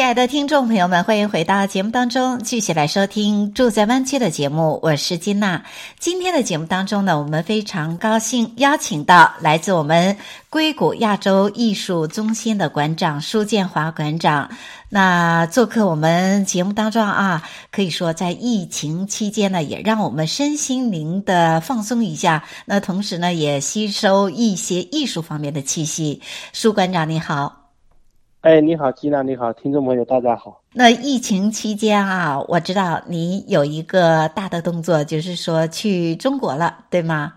亲爱的听众朋友们，欢迎回到节目当中，继续来收听《住在湾区》的节目。我是金娜。今天的节目当中呢，我们非常高兴邀请到来自我们硅谷亚洲艺术中心的馆长舒建华馆长。那做客我们节目当中啊，可以说在疫情期间呢，也让我们身心灵的放松一下。那同时呢，也吸收一些艺术方面的气息。舒馆长你好。哎，你好，吉娜，你好，听众朋友，大家好。那疫情期间啊，我知道你有一个大的动作，就是说去中国了，对吗？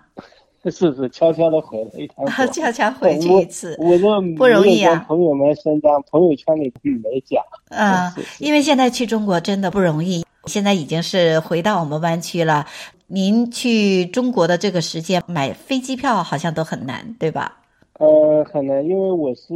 是是，悄悄的回了一趟。悄悄回去一次，我这不容易啊。朋友们伸张，朋友圈里没讲。啊、嗯，因为现在去中国真的不容易。现在已经是回到我们湾区了。您去中国的这个时间买飞机票好像都很难，对吧？呃，可能因为我是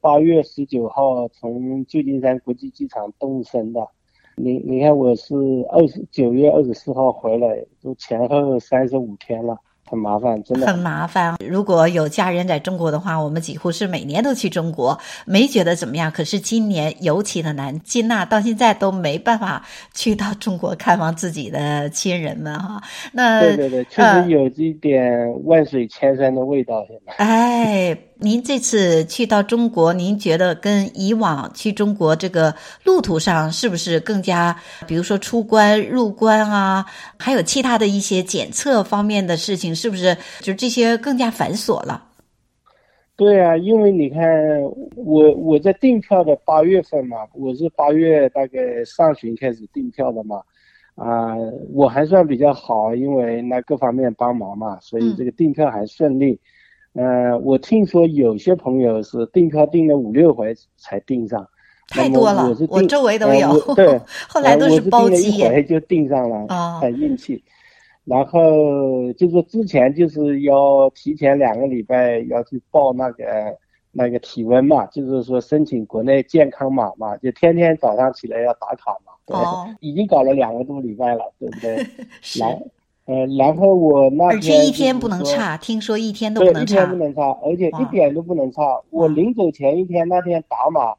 八月十九号从旧金山国际机场动身的，你你看我是二十九月二十四号回来，都前后三十五天了。很麻烦，真的很麻烦。如果有家人在中国的话，我们几乎是每年都去中国，没觉得怎么样。可是今年尤其的难，金娜到现在都没办法去到中国看望自己的亲人们哈。那对对对，确实有一点万水千山的味道。现在，哎。您这次去到中国，您觉得跟以往去中国这个路途上是不是更加，比如说出关入关啊，还有其他的一些检测方面的事情，是不是就这些更加繁琐了？对啊，因为你看我我在订票的八月份嘛，我是八月大概上旬开始订票的嘛，啊、呃，我还算比较好，因为那各方面帮忙嘛，所以这个订票还顺利。嗯呃，我听说有些朋友是订票订了五六回才订上，太多了。我，我周围都有，呃、对，后来都是包机，一回就订上了，哦、很运气。然后就是之前就是要提前两个礼拜要去报那个那个体温嘛，就是说申请国内健康码嘛，就天天早上起来要打卡嘛。对哦，已经搞了两个多礼拜了，对不对？是。呃，然后我那天，而且一天不能差，听说一天都不能差，对，一天不能差，而且一点都不能差。我临走前一天那天打码，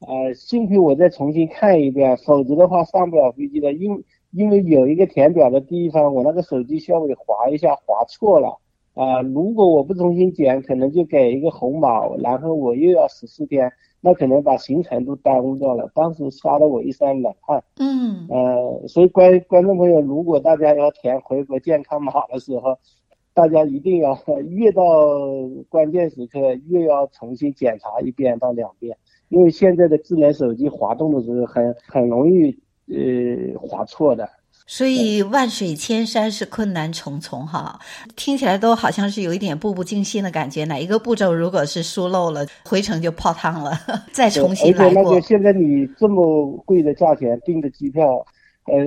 呃，幸亏我再重新看一遍，否则的话上不了飞机的。因因为有一个填表的地方，我那个手机稍微划一下，划错了啊，呃。如果我不重新检，可能就给一个红码，然后我又要十四天。那可能把行程都耽误掉了，当时吓得我一身冷汗。嗯，呃，所以观观众朋友，如果大家要填回国健康码的时候，大家一定要 越到关键时刻越要重新检查一遍到两遍，因为现在的智能手机滑动的时候很很容易呃滑错的。所以万水千山是困难重重哈，听起来都好像是有一点步步惊心的感觉。哪一个步骤如果是疏漏了，回程就泡汤了，再重新来过。而且那个现在你这么贵的价钱订的机票，呃，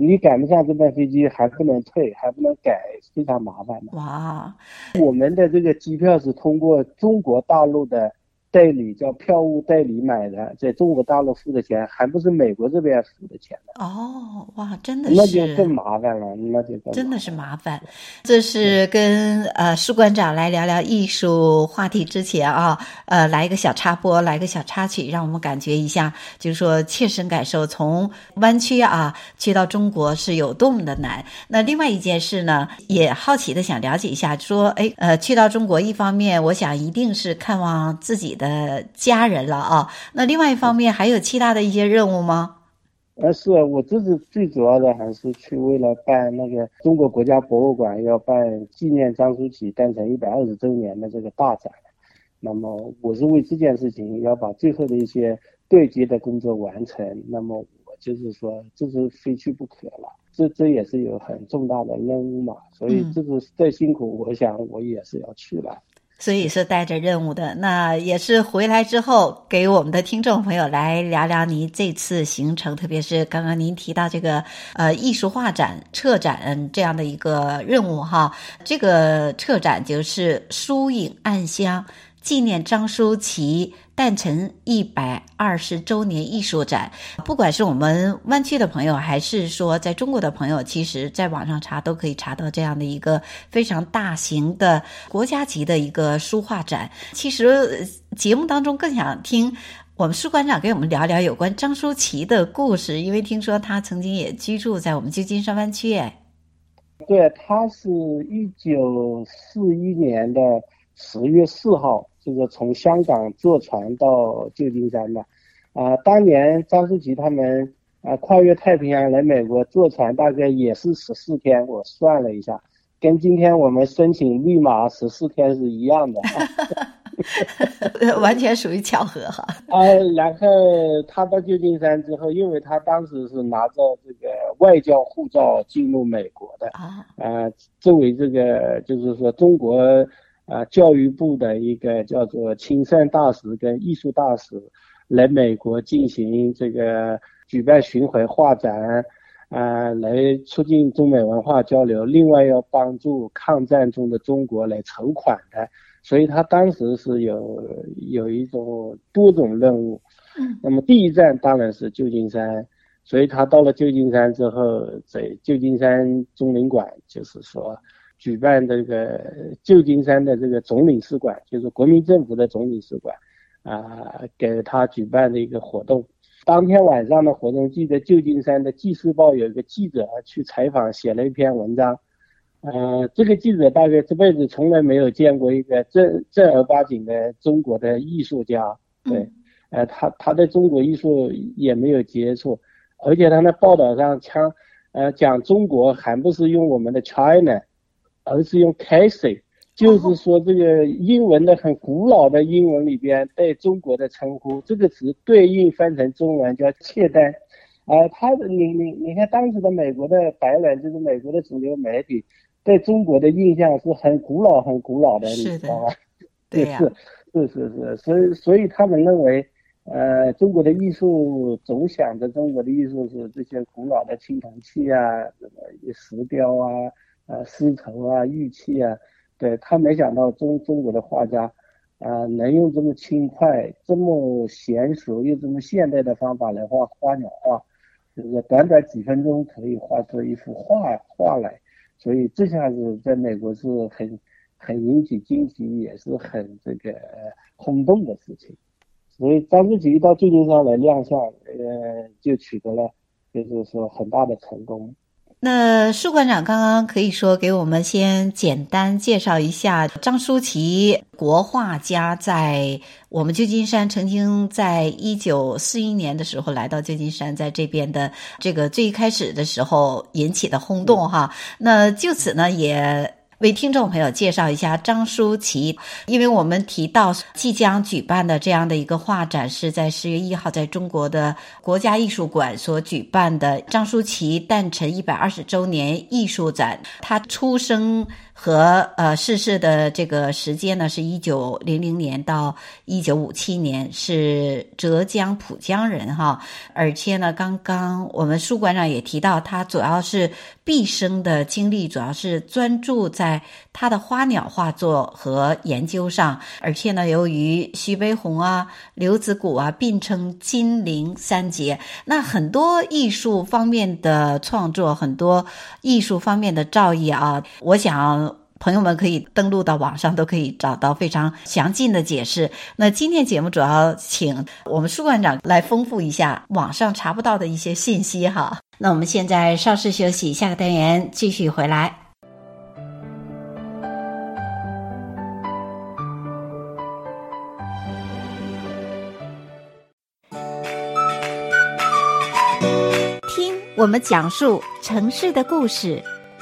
你赶不上这班飞机还不能退，还不能改，非常麻烦的。哇，我们的这个机票是通过中国大陆的。代理叫票务代理买的，在中国大陆付的钱，还不是美国这边付的钱的。哦，哇，真的是，那就更麻烦了，那就真的是麻烦。这是跟呃舒馆长来聊聊艺术话题之前啊，呃，来一个小插播，来个小插曲，让我们感觉一下，就是说切身感受，从湾区啊去到中国是有多么的难。那另外一件事呢，也好奇的想了解一下，说，哎，呃，去到中国，一方面我想一定是看望自己的。呃，家人了啊，那另外一方面还有其他的一些任务吗？呃，是我这次最主要的还是去为了办那个中国国家博物馆要办纪念张书启诞辰一百二十周年的这个大展，那么我是为这件事情要把最后的一些对接的工作完成，那么我就是说这是非去不可了，这这也是有很重大的任务嘛，所以这是再辛苦，我想我也是要去了。所以是带着任务的。那也是回来之后，给我们的听众朋友来聊聊您这次行程，特别是刚刚您提到这个呃艺术画展策展这样的一个任务哈。这个策展就是“疏影暗香”。纪念张舒淇诞辰一百二十周年艺术展，不管是我们湾区的朋友，还是说在中国的朋友，其实在网上查都可以查到这样的一个非常大型的国家级的一个书画展。其实节目当中更想听我们舒馆长给我们聊聊有关张舒淇的故事，因为听说他曾经也居住在我们旧金山湾区。哎，对，他是一九四一年的十月四号。就是从香港坐船到旧金山的，啊、呃，当年张舒淇他们啊、呃、跨越太平洋来美国坐船大概也是十四天，我算了一下，跟今天我们申请绿码十四天是一样的 完全属于巧合哈。啊、呃，然后他到旧金山之后，因为他当时是拿着这个外交护照进入美国的啊，呃，作为这个就是说中国。啊，教育部的一个叫做青善大使跟艺术大使来美国进行这个举办巡回画展，啊，来促进中美文化交流。另外要帮助抗战中的中国来筹款的，所以他当时是有有一种多种任务。嗯，那么第一站当然是旧金山，所以他到了旧金山之后，在旧金山中领馆，就是说。举办这个旧金山的这个总领事馆，就是国民政府的总领事馆，啊，给他举办的一个活动。当天晚上的活动，记得旧金山的《纪事报》有一个记者去采访，写了一篇文章。呃，这个记者大概这辈子从来没有见过一个正正儿八经的中国的艺术家，对，呃，他他对中国艺术也没有接触，而且他那报道上讲，呃，讲中国还不是用我们的 China。而是用 Casey，就是说这个英文的很古老的英文里边对中国的称呼，这个词对应翻成中文叫契丹。啊、呃，他的你你你看当时的美国的白人，就是美国的主流媒体对中国的印象是很古老很古老的，你知道吗？对呀、啊，是是是，所以所以他们认为，呃，中国的艺术总想着中国的艺术是这些古老的青铜器啊，什么石雕啊。呃，丝绸啊，玉器啊，对，他没想到中中国的画家，啊、呃，能用这么轻快、这么娴熟又这么现代的方法来画花鸟画，就是短短几分钟可以画出一幅画画来，所以这下子在美国是很很引起惊奇，也是很这个轰动的事情。所以张舒淇一到旧金山来亮相，呃，就取得了就是说很大的成功。那苏馆长刚刚可以说给我们先简单介绍一下张舒淇国画家，在我们旧金山曾经在一九四一年的时候来到旧金山，在这边的这个最开始的时候引起的轰动哈。那就此呢也。为听众朋友介绍一下张舒淇，因为我们提到即将举办的这样的一个画展，是在十月一号在中国的国家艺术馆所举办的张舒淇诞辰一百二十周年艺术展。他出生和呃逝世的这个时间呢，是一九零零年到一九五七年，是浙江浦江人哈。而且呢，刚刚我们书馆长也提到，他主要是毕生的精力主要是专注在。在他的花鸟画作和研究上，而且呢，由于徐悲鸿啊、刘子谷啊并称金陵三杰，那很多艺术方面的创作，很多艺术方面的造诣啊，我想朋友们可以登录到网上，都可以找到非常详尽的解释。那今天节目主要请我们舒馆长来丰富一下网上查不到的一些信息哈。那我们现在稍事休息，下个单元继续回来。听我们讲述城市的故事，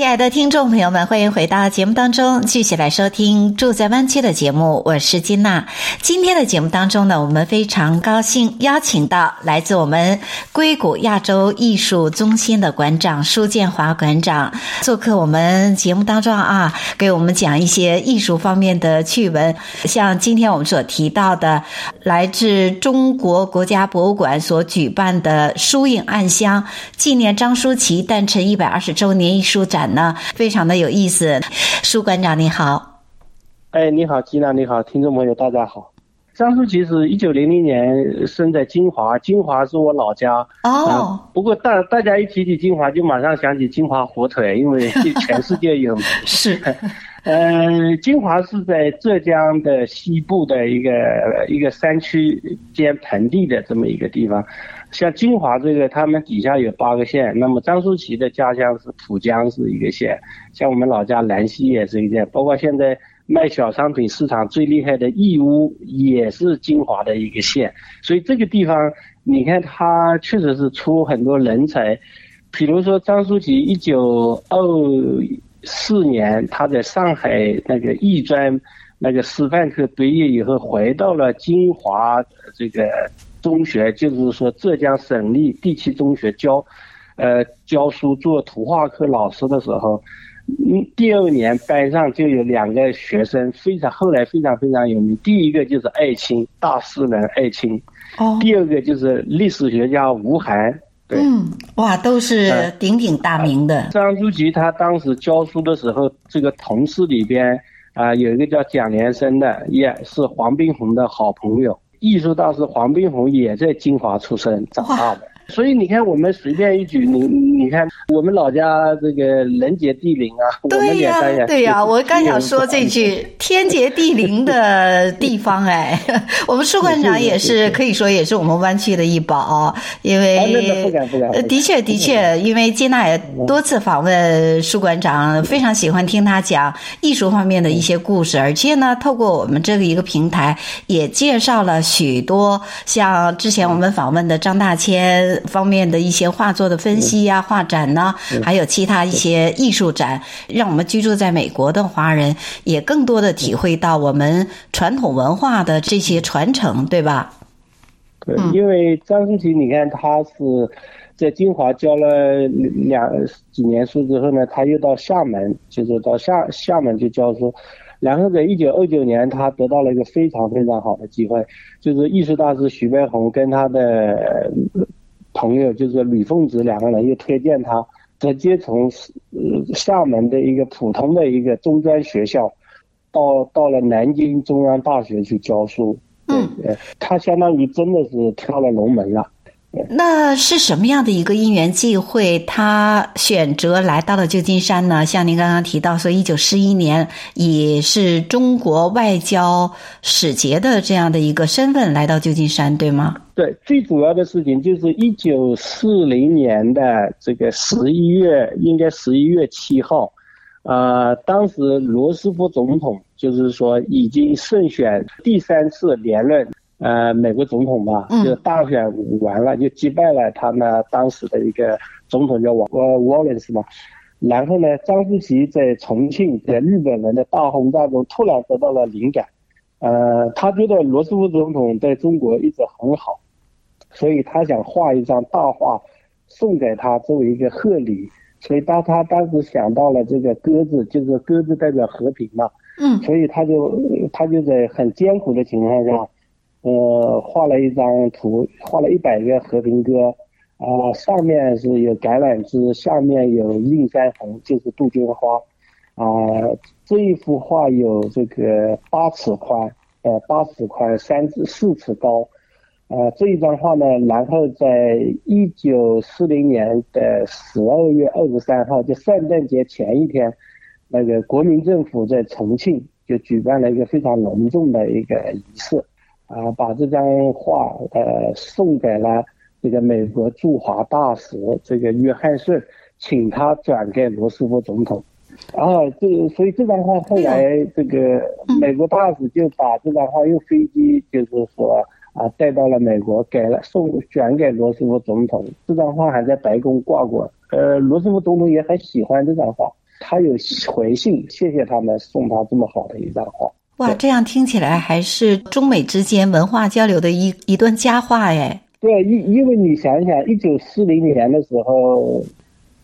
亲爱的听众朋友们，欢迎回到节目当中，继续来收听《住在湾区》的节目。我是金娜。今天的节目当中呢，我们非常高兴邀请到来自我们硅谷亚洲艺术中心的馆长苏建华馆长做客我们节目当中啊，给我们讲一些艺术方面的趣闻。像今天我们所提到的，来自中国国家博物馆所举办的“疏影暗香”纪念张舒淇诞辰一百二十周年艺术展。呢，非常的有意思。苏馆长你好，哎，你好，吉娜，你好，听众朋友大家好。张书记是一九零零年生在金华，金华是我老家。哦、oh. 嗯。不过大大家一提起金华，就马上想起金华火腿，因为 全世界有。是。嗯、呃，金华是在浙江的西部的一个一个山区兼盆地的这么一个地方。像金华这个，他们底下有八个县。那么张书齐的家乡是浦江，是一个县。像我们老家兰溪也是一个县。包括现在卖小商品市场最厉害的义乌，也是金华的一个县。所以这个地方，你看它确实是出很多人才。比如说张书齐，一九二四年他在上海那个艺专那个师范科毕业以后，回到了金华这个。中学就是说浙江省立第七中学教，呃教书做图画课老师的时候，嗯，第二年班上就有两个学生非常后来非常非常有名，第一个就是艾青大诗人艾青，哦，第二个就是历史学家吴晗，对，嗯，哇，都是鼎鼎大名的。张书齐他当时教书的时候，这个同事里边啊、呃、有一个叫蒋连生的，也是黄宾虹的好朋友。艺术大师黄宾虹也在金华出生长大的。所以你看，我们随便一举，你你看，我们老家这个人杰地灵啊，对呀、啊，对呀、啊，我刚想说这句天杰地灵的地方，哎，我们舒馆长也是可以说也是我们湾区的一宝，因为不敢不敢，的确的确，因为金娜也多次访问舒馆长，非常喜欢听他讲艺术方面的一些故事，而且呢，透过我们这个一个平台，也介绍了许多像之前我们访问的张大千。方面的一些画作的分析呀、啊，画展呢，还有其他一些艺术展，让我们居住在美国的华人也更多的体会到我们传统文化的这些传承，对吧？对，因为张书齐，你看他是在金华教了两几年书之后呢，他又到厦门，就是到厦厦门去教书。然后在一九二九年，他得到了一个非常非常好的机会，就是艺术大师徐悲鸿跟他的。朋友就是吕凤子，两个人又推荐他直接从厦门的一个普通的一个中专学校，到到了南京中央大学去教书。嗯，他相当于真的是跳了龙门了。那是什么样的一个因缘际会，他选择来到了旧金山呢？像您刚刚提到说，一九四一年也是中国外交使节的这样的一个身份来到旧金山，对吗？对，最主要的事情就是一九四零年的这个十一月，应该十一月七号，呃，当时罗斯福总统就是说已经胜选第三次连任。呃，美国总统吧，就大选完了，就击败了他们当时的一个总统叫沃呃沃伦斯嘛。然后呢，张思齐在重庆，在日本人的大轰炸中突然得到了灵感，呃，他觉得罗斯福总统在中国一直很好，所以他想画一张大画送给他作为一个贺礼。所以当他当时想到了这个鸽子，就是鸽子代表和平嘛，嗯，所以他就他就在很艰苦的情况下。呃，画了一张图，画了一百个和平鸽，啊、呃，上面是有橄榄枝，下面有映山红，就是杜鹃花，啊、这一幅画有这个八尺宽，呃，八尺宽，三至四尺高，呃，这一张画呢，然后在一九四零年的十二月二十三号，就圣诞节前一天，那个国民政府在重庆就举办了一个非常隆重的一个仪式。啊，把这张画呃送给了这个美国驻华大使这个约翰逊，请他转给罗斯福总统。然后这所以这张画后来这个美国大使就把这张画用飞机就是说啊带到了美国，给了送转给罗斯福总统。这张画还在白宫挂过，呃，罗斯福总统也很喜欢这张画。他有回信，谢谢他们送他这么好的一张画。哇，这样听起来还是中美之间文化交流的一一段佳话哎。对，因因为你想想，一九四零年的时候，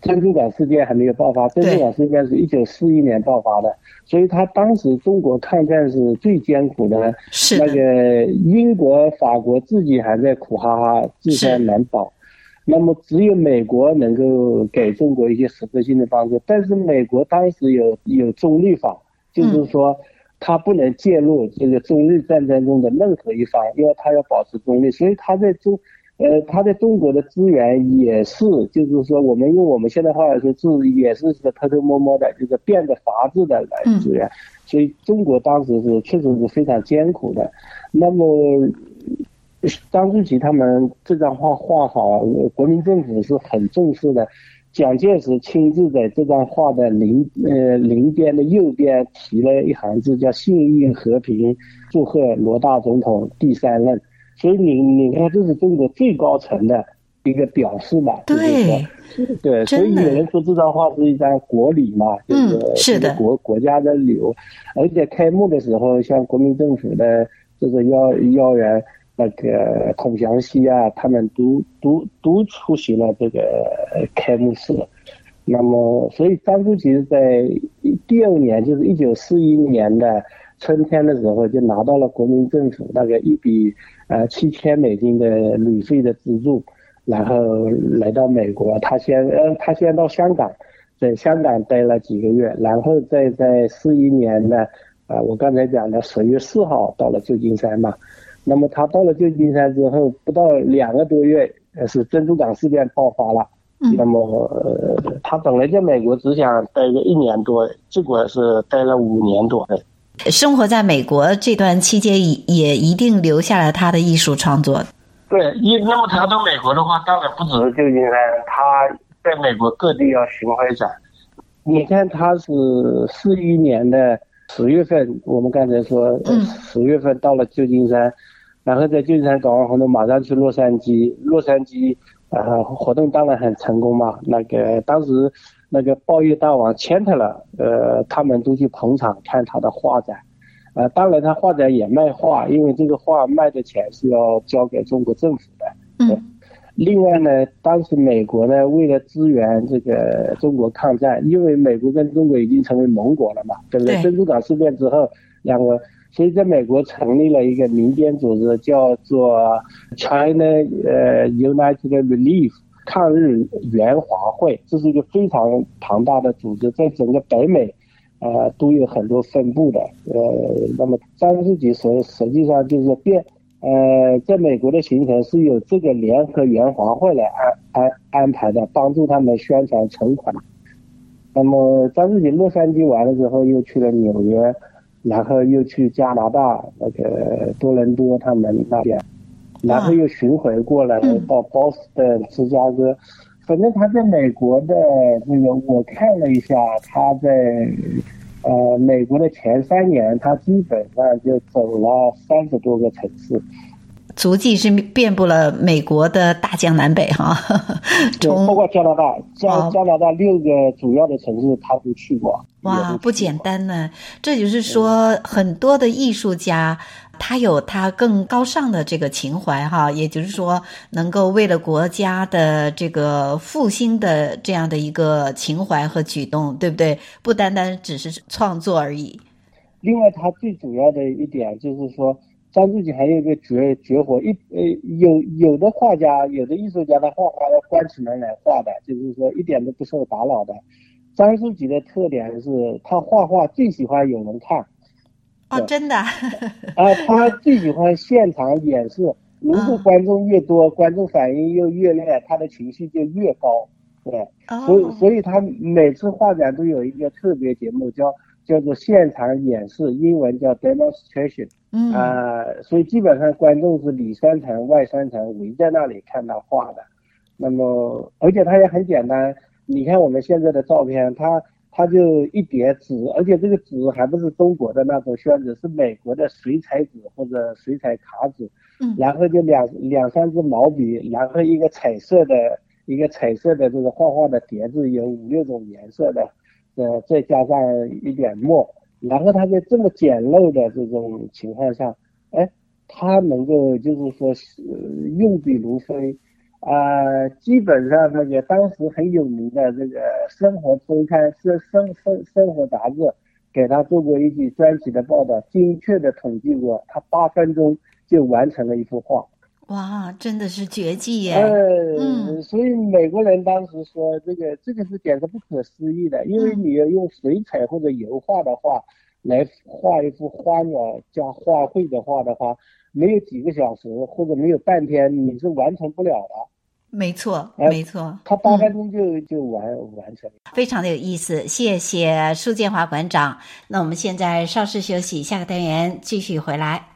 珍珠港事件还没有爆发，珍珠港事件是一九四一年爆发的，所以他当时中国抗战是最艰苦的，是那个英国、法国自己还在苦哈哈，自身难保。那么只有美国能够给中国一些实质性的帮助，但是美国当时有有中立法，就是说他不能介入这个中日战争中的任何一方，因为他要保持中立，所以他在中，呃，他在中国的资源也是，就是说我们用我们现在话来说，是也是是偷偷摸摸的，就是变着法子的来资源，所以中国当时是确实是非常艰苦的，那么。张之錡他们这张画画好，国民政府是很重视的。蒋介石亲自在这张画的临呃临边的右边提了一行字，叫“幸运和平，祝贺罗大总统第三任”。所以你你看，这是中国最高层的一个表示嘛？对，对，所以有人说这张画是一张国礼嘛，就是这个国国家的礼。而且开幕的时候，像国民政府的这个要要员。那个孔祥熙啊，他们都都都出席了这个开幕式。那么，所以张之錡在第二年，就是一九四一年的春天的时候，就拿到了国民政府那个一笔呃七千美金的旅费的资助，然后来到美国。他先呃他先到香港，在香港待了几个月，然后再在四一年的啊、呃，我刚才讲的十月四号到了旧金山嘛。那么他到了旧金山之后，不到两个多月，呃，是珍珠港事件爆发了。嗯。那么，呃，他本来在美国只想待个一年多，结果是待了五年多。生活在美国这段期间，也一定留下了他的艺术创作。对，一那么他到美国的话，当然不只是旧金山，他在美国各地要巡回展。你看，他是四一年的十月份，我们刚才说，十月份到了旧金山。嗯然后在旧金山搞完活动，马上去洛杉矶。洛杉矶，呃，活动当然很成功嘛。那个当时，那个报业大王钱特了，呃，他们都去捧场看他的画展。呃，当然他画展也卖画，因为这个画卖的钱是要交给中国政府的。嗯。另外呢，当时美国呢，为了支援这个中国抗战，因为美国跟中国已经成为盟国了嘛，对不对？珍珠港事变之后，两个。所以在美国成立了一个民间组织，叫做 China 呃 United Relief 抗日援华会，这是一个非常庞大的组织，在整个北美，呃都有很多分部的。呃，那么张之錡实实际上就是变，呃，在美国的行程是由这个联合援华会来安安安排的，帮助他们宣传筹款。那么张之錡洛杉矶完了之后，又去了纽约。然后又去加拿大那个多伦多他们那边，然后又巡回过来到波士顿、芝加哥，反正他在美国的那个我看了一下，他在呃美国的前三年，他基本上就走了三十多个城市。足迹是遍布了美国的大江南北哈，从包括加拿大加加拿大六个主要的城市他都去过。哇，不简单呢！这就是说，很多的艺术家他有他更高尚的这个情怀哈，也就是说，能够为了国家的这个复兴的这样的一个情怀和举动，对不对？不单单只是创作而已。另外，他最主要的一点就是说。张之錡还有一个绝绝活，一呃有有的画家，有的艺术家，他画画要关起门来画的，就是说一点都不受打扰的。张之錡的特点是他画画最喜欢有人看。哦，真的。啊，他最喜欢现场演示，如果观众越多，观众反应又越烈，他的情绪就越高。对，所以所以他每次画展都有一个特别节目叫。叫做现场演示，英文叫 demonstration。嗯啊、呃，所以基本上观众是里三层外三层围在那里看他画的。那么，而且它也很简单。你看我们现在的照片，它它就一叠纸，而且这个纸还不是中国的那种宣纸，是美国的水彩纸或者水彩卡纸。嗯，然后就两两三支毛笔，然后一个彩色的一个彩色的这个画画的碟子，有五六种颜色的。呃，再加上一点墨，然后他在这么简陋的这种情况下，哎，他能够就是说是用笔如飞，啊、基本上那个当时很有名的这个生活周刊、生生生生活杂志，给他做过一句专题的报道，精确的统计过，他八分钟就完成了一幅画。哇，真的是绝技耶！呃、嗯，所以美国人当时说，这个这个是简直不可思议的，因为你要用水彩或者油画的话来画一幅花鸟加花卉的画的话，没有几个小时或者没有半天，你是完成不了的。没错，没错，他八分钟就、嗯、就完完成，非常的有意思。谢谢苏建华馆长。那我们现在稍事休息，下个单元继续回来。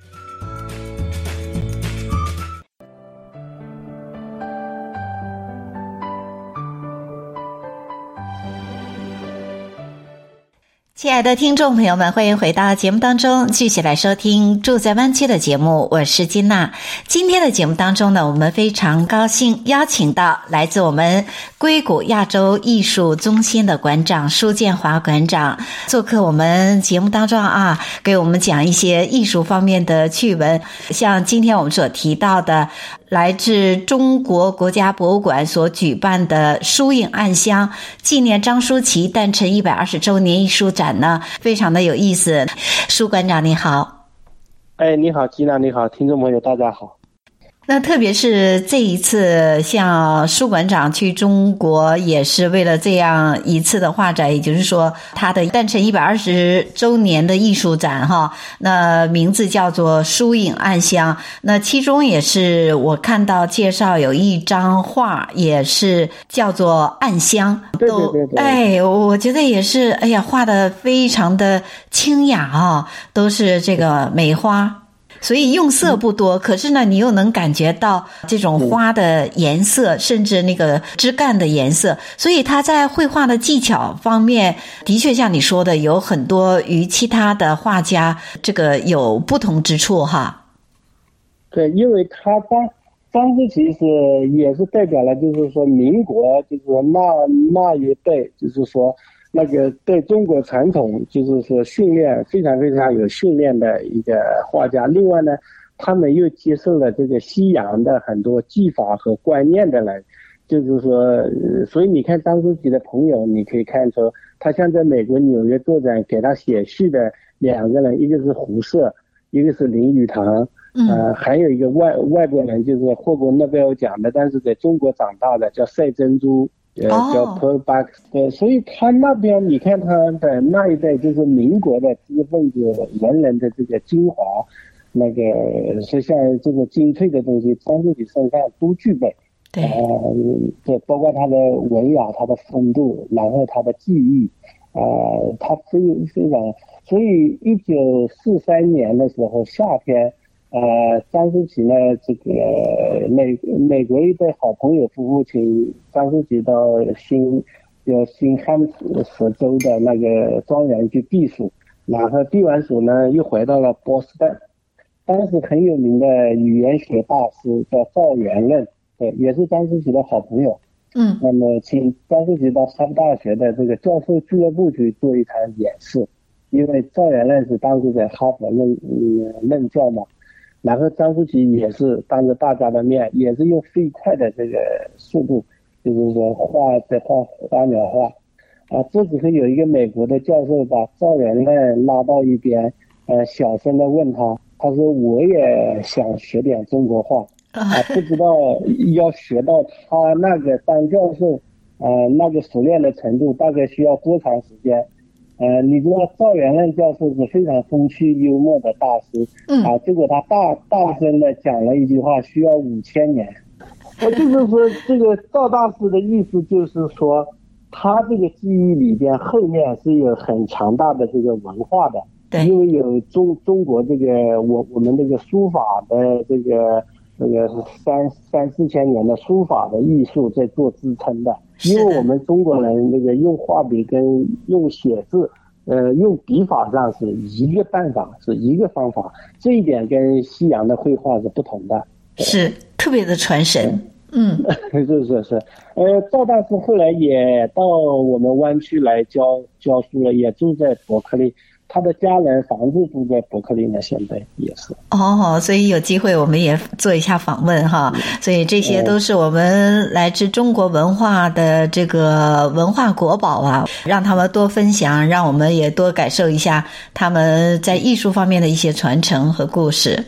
亲爱的听众朋友们，欢迎回到节目当中，继续来收听《住在湾区》的节目。我是金娜。今天的节目当中呢，我们非常高兴邀请到来自我们硅谷亚洲艺术中心的馆长苏建华馆长做客我们节目当中啊，给我们讲一些艺术方面的趣闻，像今天我们所提到的。来自中国国家博物馆所举办的“疏影暗香”纪念张舒淇诞辰一百二十周年艺术展呢，非常的有意思。苏馆长你好，哎，你好，吉娜，你好，听众朋友大家好。那特别是这一次，像舒馆长去中国，也是为了这样一次的画展，也就是说他的诞辰一百二十周年的艺术展，哈。那名字叫做“疏影暗香”。那其中也是我看到介绍有一张画，也是叫做《暗香》。对对对对。哎，我觉得也是，哎呀，画的非常的清雅啊，都是这个梅花。所以用色不多，可是呢，你又能感觉到这种花的颜色，甚至那个枝干的颜色。所以他在绘画的技巧方面，的确像你说的，有很多与其他的画家这个有不同之处哈。对，因为他当当时其实也是代表了，就是说民国，就是说那那一代，就是说。那个对中国传统就是说训练非常非常有训练的一个画家，另外呢，他们又接受了这个西洋的很多技法和观念的人，就是说，所以你看张舒淇的朋友，你可以看出他像在美国纽约作展给他写序的两个人，一个是胡适，一个是林语堂，呃，还有一个外外国人就是获过诺贝尔奖的，但是在中国长大的叫赛珍珠。呃，叫 Pearl Buck，对，所以他那边你看他的那一代就是民国的知识分子文人的这个精华，那个是像这个精粹的东西，张自己身上都具备。对，呃，对包括他的文雅，他的风度，然后他的技艺，啊、呃，他非非常，所以一九四三年的时候夏天。呃，张舒淇呢，这个美美国一对好朋友夫妇请张舒淇到新，叫新罕布什州的那个庄园去避暑，然后避完暑呢，又回到了波士顿。当时很有名的语言学大师叫赵元任，对，也是张舒淇的好朋友。嗯。那么请张舒淇到哈佛大学的这个教授俱乐部去做一场演示，因为赵元任是当时在哈佛任任教嘛。然后张舒淇也是当着大家的面，也是用飞快的这个速度，就是说画在画花鸟画，啊，这时候有一个美国的教授把赵元任拉到一边，呃，小声的问他，他说我也想学点中国画，啊，不知道 要学到他那个当教授，呃，那个熟练的程度，大概需要多长时间？呃，你知道赵元任教授是非常风趣幽默的大师，嗯啊，结果他大大声的讲了一句话，需要五千年。我就是说，这个赵大师的意思就是说，他这个记忆里边后面是有很强大的这个文化的，对，因为有中中国这个我我们这个书法的这个这个三三四千年的书法的艺术在做支撑的，因为我们中国人那个用画笔跟用写字，呃，用笔法上是一个办法，是一个方法，这一点跟西洋的绘画是不同的，是特别的传神。嗯，是是是，呃，赵大师后来也到我们湾区来教教书了，也住在伯克利，他的家人房子住在伯克利呢，现在也是。哦，所以有机会我们也做一下访问哈，所以这些都是我们来自中国文化的这个文化国宝啊，让他们多分享，让我们也多感受一下他们在艺术方面的一些传承和故事。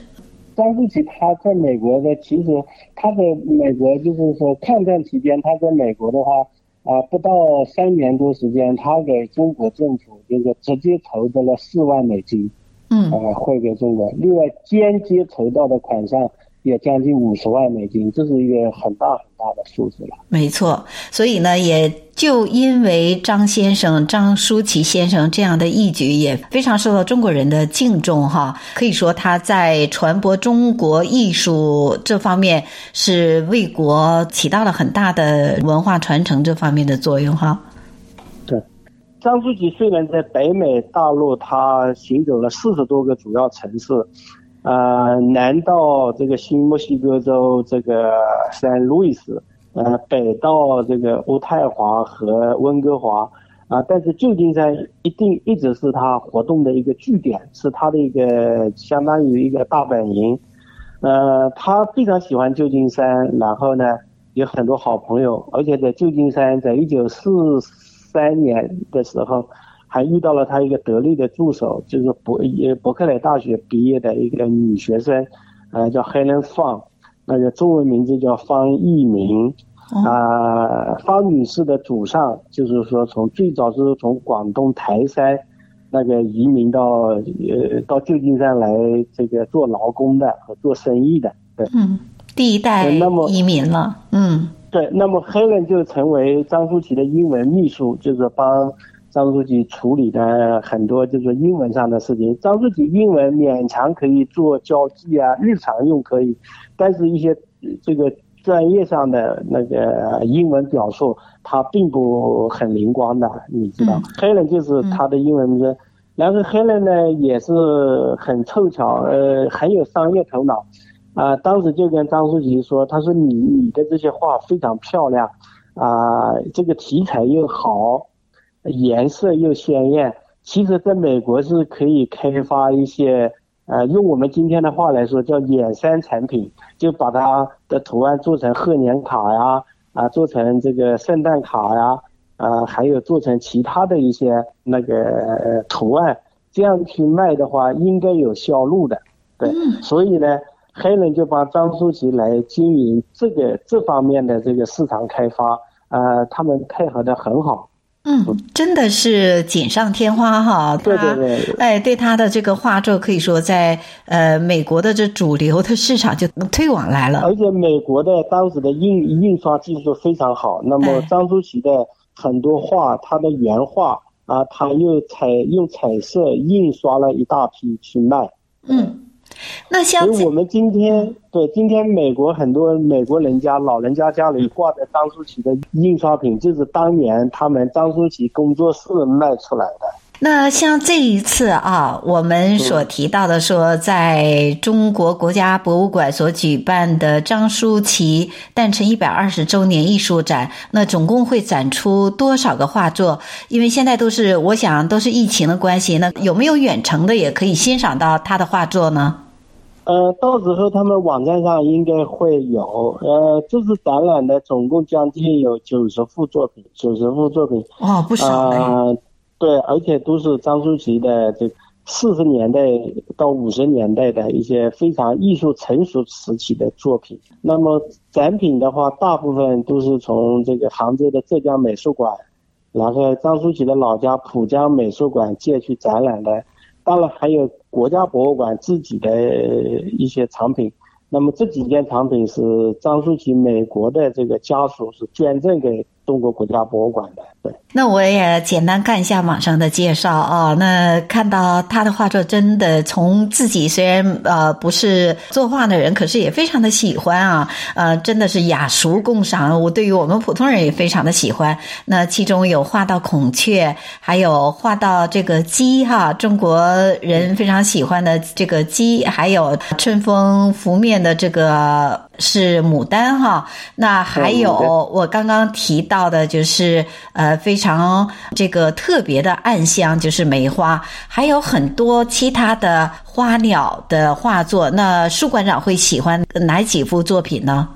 张富奇他在美国的，其实他在美国就是说抗战期间，他在美国的话啊，不到三年多时间，他给中国政府就是直接投资了四万美金，嗯，啊汇给中国，另外间接筹到的款项。也将近五十万美金，这是一个很大很大的数字了。没错，所以呢，也就因为张先生张书綺先生这样的义举，也非常受到中国人的敬重哈。可以说他在传播中国艺术这方面是为国起到了很大的文化传承这方面的作用哈。对，张书綺虽然在北美大陆，他行走了四十多个主要城市。呃，南到这个新墨西哥州这个圣路易斯，呃，北到这个渥太华和温哥华，啊、但是旧金山一定一直是他活动的一个据点，是他的一个相当于一个大本营。呃，他非常喜欢旧金山，然后呢，有很多好朋友，而且在旧金山，在一九四三年的时候。还遇到了他一个得力的助手，就是伯也伯克莱大学毕业的一个女学生，呃叫 Helen Fang，那个中文名字叫方逸明，啊、呃，方女士的祖上就是说从最早是从广东台山那个移民到呃到旧金山来这个做劳工的和做生意的，对，嗯，第一代移民了，嗯，对，那么 Helen 就成为张舒淇的英文秘书，就是帮。张书记处理的很多就是英文上的事情。张书记英文勉强可以做交际啊，日常用可以，但是一些这个专业上的那个英文表述，他并不很灵光的，你知道。Helen、嗯、就是他的英文名字，嗯、然后 Helen 呢也是很凑巧，呃，很有商业头脑，啊、呃，当时就跟张书记说，他说你你的这些画非常漂亮，啊、呃，这个题材又好。颜色又鲜艳，其实在美国是可以开发一些，呃，用我们今天的话来说叫衍生产品，就把它的图案做成贺年卡呀，啊，做成这个圣诞卡呀，啊，还有做成其他的一些那个图案，这样去卖的话应该有销路的，对，所以呢，黑人就帮张书记来经营这个这方面的这个市场开发，呃，他们配合的很好。嗯，真的是锦上添花哈！对对对，哎，对他的这个画作可以说在呃美国的这主流的市场就推广来了。而且美国的当时的印印刷技术非常好，那么张书綺的很多画，他的原画啊，他又彩用彩色印刷了一大批去卖。嗯。那像我们今天对今天美国很多美国人家老人家家里挂的张书綺的印刷品，就是当年他们张书綺工作室卖出来的。那像这一次啊，我们所提到的说，在中国国家博物馆所举办的张书綺诞辰一百二十周年艺术展，那总共会展出多少个画作？因为现在都是我想都是疫情的关系，那有没有远程的也可以欣赏到他的画作呢？呃，到时候他们网站上应该会有。呃，这次展览的总共将近有九十幅作品，九十幅作品。哦，不少。啊、呃，对，而且都是张书綺的这四十年代到五十年代的一些非常艺术成熟时期的作品。那么展品的话，大部分都是从这个杭州的浙江美术馆，然后张书綺的老家浦江美术馆借去展览的。当然还有国家博物馆自己的一些藏品，那么这几件藏品是张书綺美国的这个家属是捐赠给中国国家博物馆的。对，那我也简单看一下网上的介绍啊。那看到他的画作，真的从自己虽然呃不是作画的人，可是也非常的喜欢啊。呃，真的是雅俗共赏。我对于我们普通人也非常的喜欢。那其中有画到孔雀，还有画到这个鸡哈，中国人非常喜欢的这个鸡，还有春风拂面的这个是牡丹哈。那还有我刚刚提到的，就是呃。非常这个特别的暗香，就是梅花，还有很多其他的花鸟的画作。那舒馆长会喜欢哪几幅作品呢？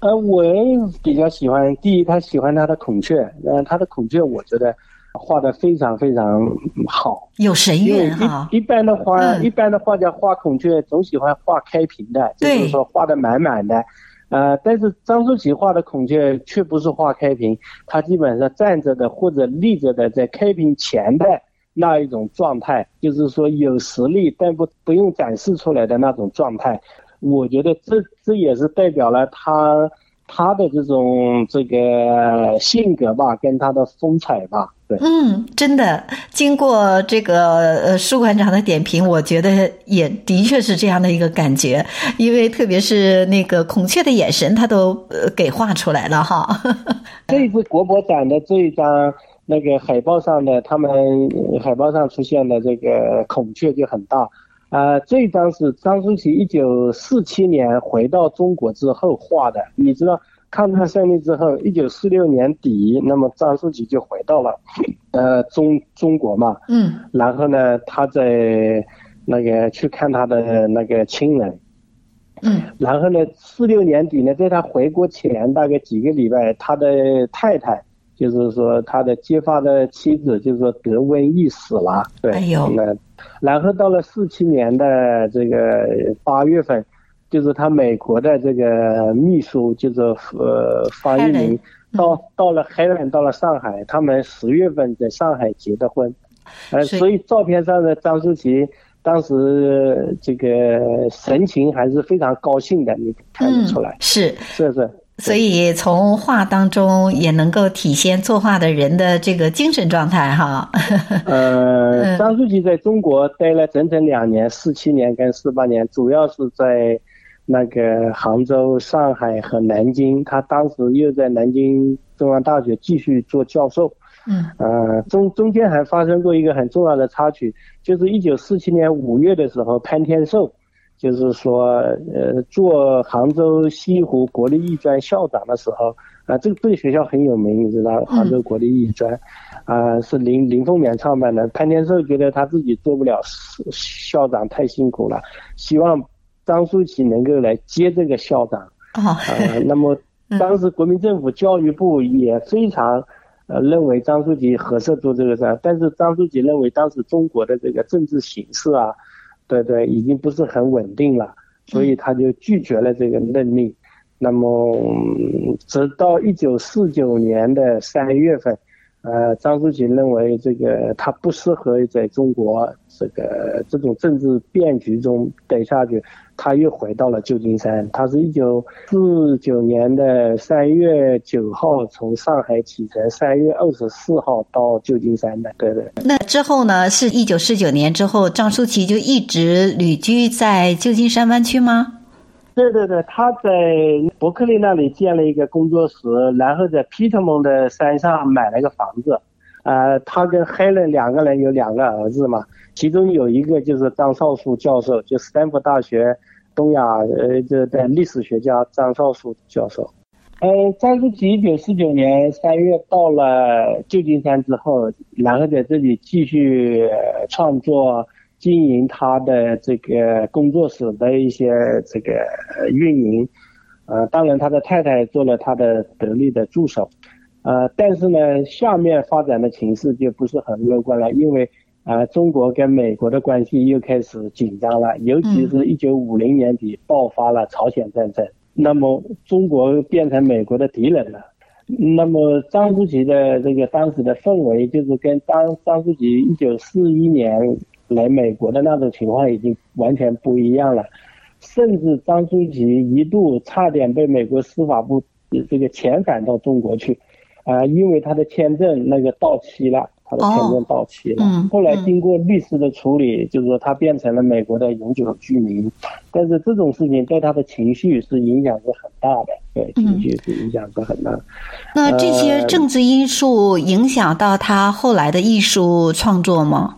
呃，我比较喜欢第一，他喜欢他的孔雀。呃，他的孔雀，我觉得画的非常非常好，有神韵哈。一般的画，嗯、一般的画家画孔雀总喜欢画开屏的，就是说画的满满的。呃，但是张舒淇画的孔雀却不是画开屏，他基本上站着的或者立着的，在开屏前的那一种状态，就是说有实力但不不用展示出来的那种状态。我觉得这这也是代表了他他的这种这个性格吧，跟他的风采吧。对，嗯，真的，经过这个呃舒馆长的点评，我觉得也的确是这样的一个感觉，因为特别是那个孔雀的眼神，他都呃给画出来了哈。这一次国博展的这一张那个海报上的，他们海报上出现的这个孔雀就很大，啊、呃，这一张是张舒淇一九四七年回到中国之后画的，你知道。抗战胜利之后，一九四六年底，那么张书记就回到了，呃，中中国嘛。嗯。然后呢，他在那个去看他的那个亲人。嗯。然后呢，四六年底呢，在他回国前大概几个礼拜，他的太太，就是说他的结发的妻子，就是说得瘟疫死了。对。哎呦。那，然后到了四七年的这个八月份。就是他美国的这个秘书，就是呃方一鸣，到到了海南，到了上海，他们十月份在上海结的婚，呃，所以照片上的张舒淇当时这个神情还是非常高兴的，你看得出来，是。是是，所以从画当中也能够体现作画的人的这个精神状态哈。呃，张舒淇在中国待了整整两年，四七年跟四八年，主要是在。那个杭州、上海和南京，他当时又在南京中央大学继续做教授。嗯，呃，中中间还发生过一个很重要的插曲，就是一九四七年五月的时候，潘天寿，就是说，呃，做杭州西湖国立艺专校长的时候，啊、呃，这个这个学校很有名，你知道，杭州国立艺专，啊、呃，是林林凤眠创办的。潘天寿觉得他自己做不了校长，太辛苦了，希望。张舒淇能够来接这个校长啊、呃，那么 当时国民政府教育部也非常呃认为张书记合适做这个事，但是张书记认为当时中国的这个政治形势啊，对对，已经不是很稳定了，所以他就拒绝了这个任命。那么直到一九四九年的三月份。呃，张舒淇认为这个他不适合在中国这个这种政治变局中待下去，他又回到了旧金山。他是一九四九年的三月九号从上海启程，三月二十四号到旧金山的。对对。那之后呢？是一九四九年之后，张舒淇就一直旅居在旧金山湾区吗？对对对，他在伯克利那里建了一个工作室，然后在皮特蒙的山上买了个房子。呃，他跟海伦两个人有两个儿子嘛，其中有一个就是张少树教授，就斯坦福大学东亚呃这的历史学家张少树教授。呃，张舒淇一九四九年三月到了旧金山之后，然后在这里继续创作。经营他的这个工作室的一些这个运营，呃，当然他的太太做了他的得力的助手，呃，但是呢，下面发展的情势就不是很乐观了，因为呃，中国跟美国的关系又开始紧张了，尤其是一九五零年底爆发了朝鲜战争，那么中国变成美国的敌人了，那么张书记的这个当时的氛围就是跟当张书记一九四一年。来美国的那种情况已经完全不一样了，甚至张书记一度差点被美国司法部这个遣返到中国去，啊，因为他的签证那个到期了，他的签证到期了。嗯。后来经过律师的处理，就是说他变成了美国的永久居民。但是这种事情对他的情绪是影响是很大的，对情绪是影响是很大。那这些政治因素影响到他后来的艺术创作吗？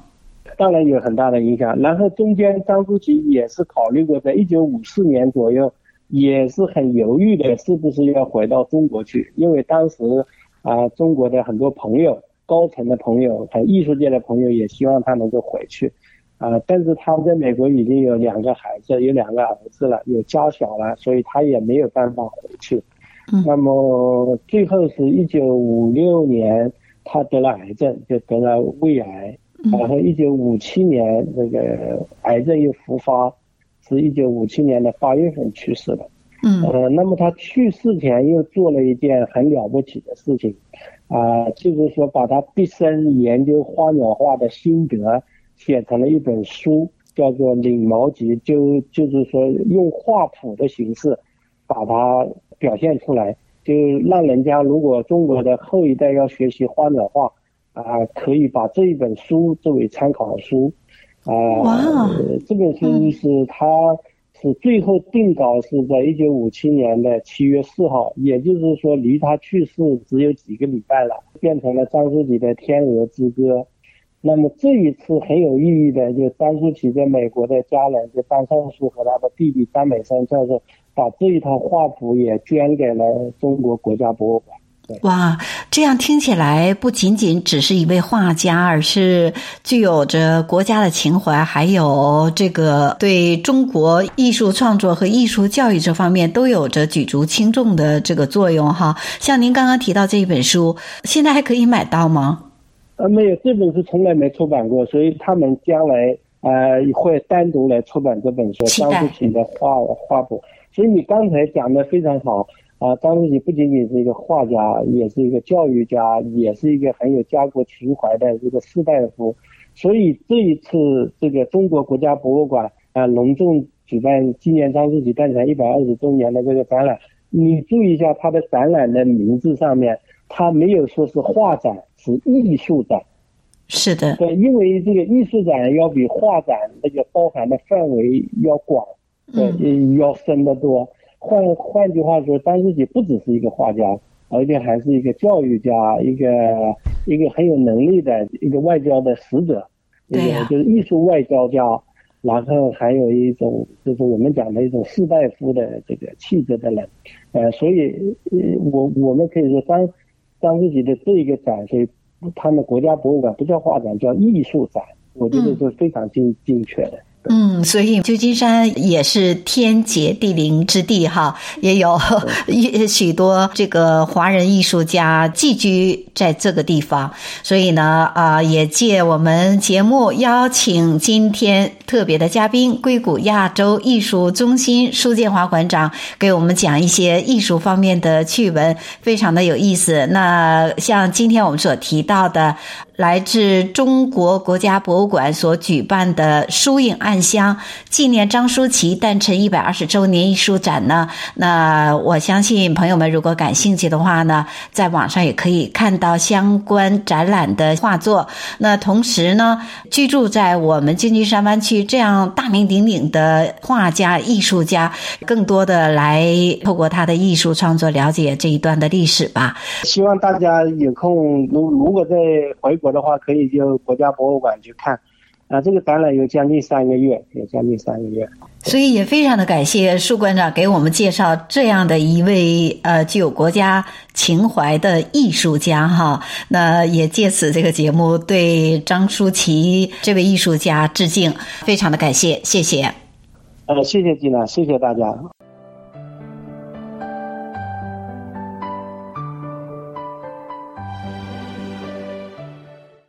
当然有很大的影响。然后中间张书记也是考虑过，在一九五四年左右，也是很犹豫的，是不是要回到中国去？因为当时啊，中国的很多朋友、高层的朋友、还有艺术界的朋友也希望他能够回去，啊，但是他在美国已经有两个孩子，有两个儿子了，有家小了，所以他也没有办法回去。嗯。那么最后是一九五六年，他得了癌症，就得了胃癌。然后，一九五七年那个癌症又复发，是一九五七年的八月份去世的。嗯，呃，那么他去世前又做了一件很了不起的事情，啊、呃，就是说把他毕生研究花鸟画的心得写成了一本书，叫做《领毛集》，就就是说用画谱的形式把它表现出来，就让人家如果中国的后一代要学习花鸟画。啊，可以把这一本书作为参考书，啊，哇，这本书是他是最后定稿是在一九五七年的七月四号，也就是说离他去世只有几个礼拜了，变成了张书綺的《天鹅之歌》。那么这一次很有意义的，就张书綺在美国的家人，就张尚书和他的弟弟张美山教授，把这一套画谱也捐给了中国国家博物馆。哇，这样听起来不仅仅只是一位画家，而是具有着国家的情怀，还有这个对中国艺术创作和艺术教育这方面都有着举足轻重的这个作用哈。像您刚刚提到这一本书，现在还可以买到吗？呃，没有，这本书从来没出版过，所以他们将来呃会单独来出版这本书，张书綺的画画谱。所以你刚才讲的非常好。啊，张书綺不仅仅是一个画家，也是一个教育家，也是一个很有家国情怀的这个士大夫。所以这一次，这个中国国家博物馆啊隆重举办纪念张书綺诞辰一百二十周年的这个展览，你注意一下它的展览的名字上面，它没有说是画展，是艺术展。是的，对，因为这个艺术展要比画展那个包含的范围要广，对，嗯、要深得多。换换句话说，张书綺不只是一个画家，而且还是一个教育家，一个一个很有能力的一个外交的使者，对呀、啊，就是艺术外交家，然后还有一种就是我们讲的一种士大夫的这个气质的人，呃，所以我我们可以说张张自己的这一个展，所以他们国家博物馆不叫画展，叫艺术展，我觉得是非常精精确的。嗯，所以旧金山也是天杰地灵之地哈，也有 许多这个华人艺术家寄居在这个地方。所以呢，啊，也借我们节目邀请今天特别的嘉宾，硅谷亚洲艺术中心苏建华馆长给我们讲一些艺术方面的趣闻，非常的有意思。那像今天我们所提到的。来自中国国家博物馆所举办的“疏影暗香”纪念张书綺诞辰一百二十周年艺术展呢，那我相信朋友们如果感兴趣的话呢，在网上也可以看到相关展览的画作。那同时呢，居住在我们旧金山湾区这样大名鼎鼎的画家、艺术家，更多的来透过他的艺术创作了解这一段的历史吧。希望大家有空，如如果在回国。的话可以就国家博物馆去看，啊，这个展览有将近三个月，有将近三个月，所以也非常的感谢树馆长给我们介绍这样的一位呃具有国家情怀的艺术家哈。那也借此这个节目对张舒淇这位艺术家致敬，非常的感谢，谢谢。呃，谢谢吉娜，谢谢大家。